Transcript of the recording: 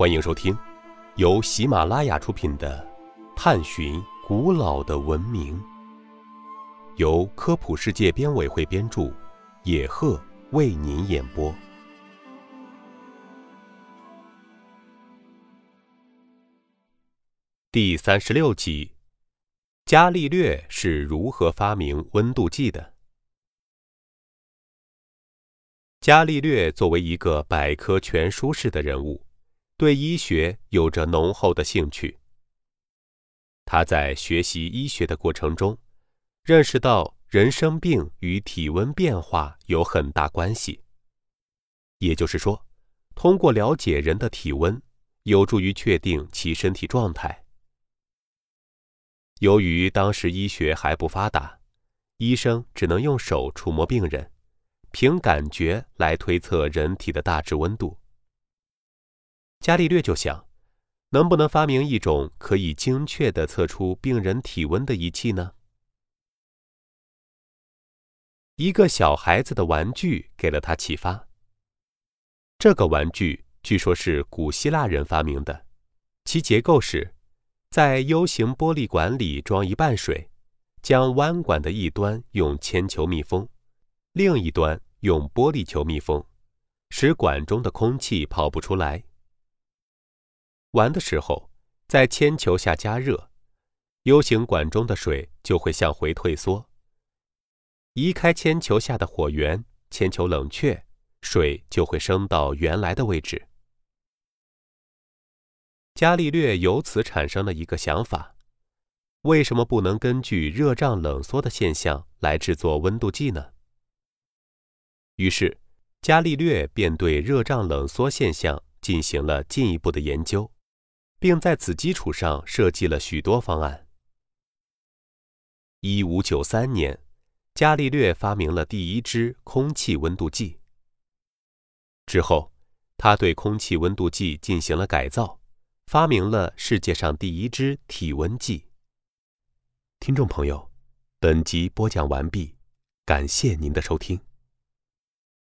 欢迎收听由喜马拉雅出品的《探寻古老的文明》，由科普世界编委会编著，野鹤为您演播。第三十六集：伽利略是如何发明温度计的？伽利略作为一个百科全书式的人物，对医学有着浓厚的兴趣。他在学习医学的过程中，认识到人生病与体温变化有很大关系。也就是说，通过了解人的体温，有助于确定其身体状态。由于当时医学还不发达，医生只能用手触摸病人。凭感觉来推测人体的大致温度。伽利略就想，能不能发明一种可以精确的测出病人体温的仪器呢？一个小孩子的玩具给了他启发。这个玩具据说是古希腊人发明的，其结构是，在 U 型玻璃管里装一半水，将弯管的一端用铅球密封。另一端用玻璃球密封，使管中的空气跑不出来。玩的时候，在铅球下加热，U 型管中的水就会向回退缩。移开铅球下的火源，铅球冷却，水就会升到原来的位置。伽利略由此产生了一个想法：为什么不能根据热胀冷缩的现象来制作温度计呢？于是，伽利略便对热胀冷缩现象进行了进一步的研究，并在此基础上设计了许多方案。一五九三年，伽利略发明了第一支空气温度计。之后，他对空气温度计进行了改造，发明了世界上第一支体温计。听众朋友，本集播讲完毕，感谢您的收听。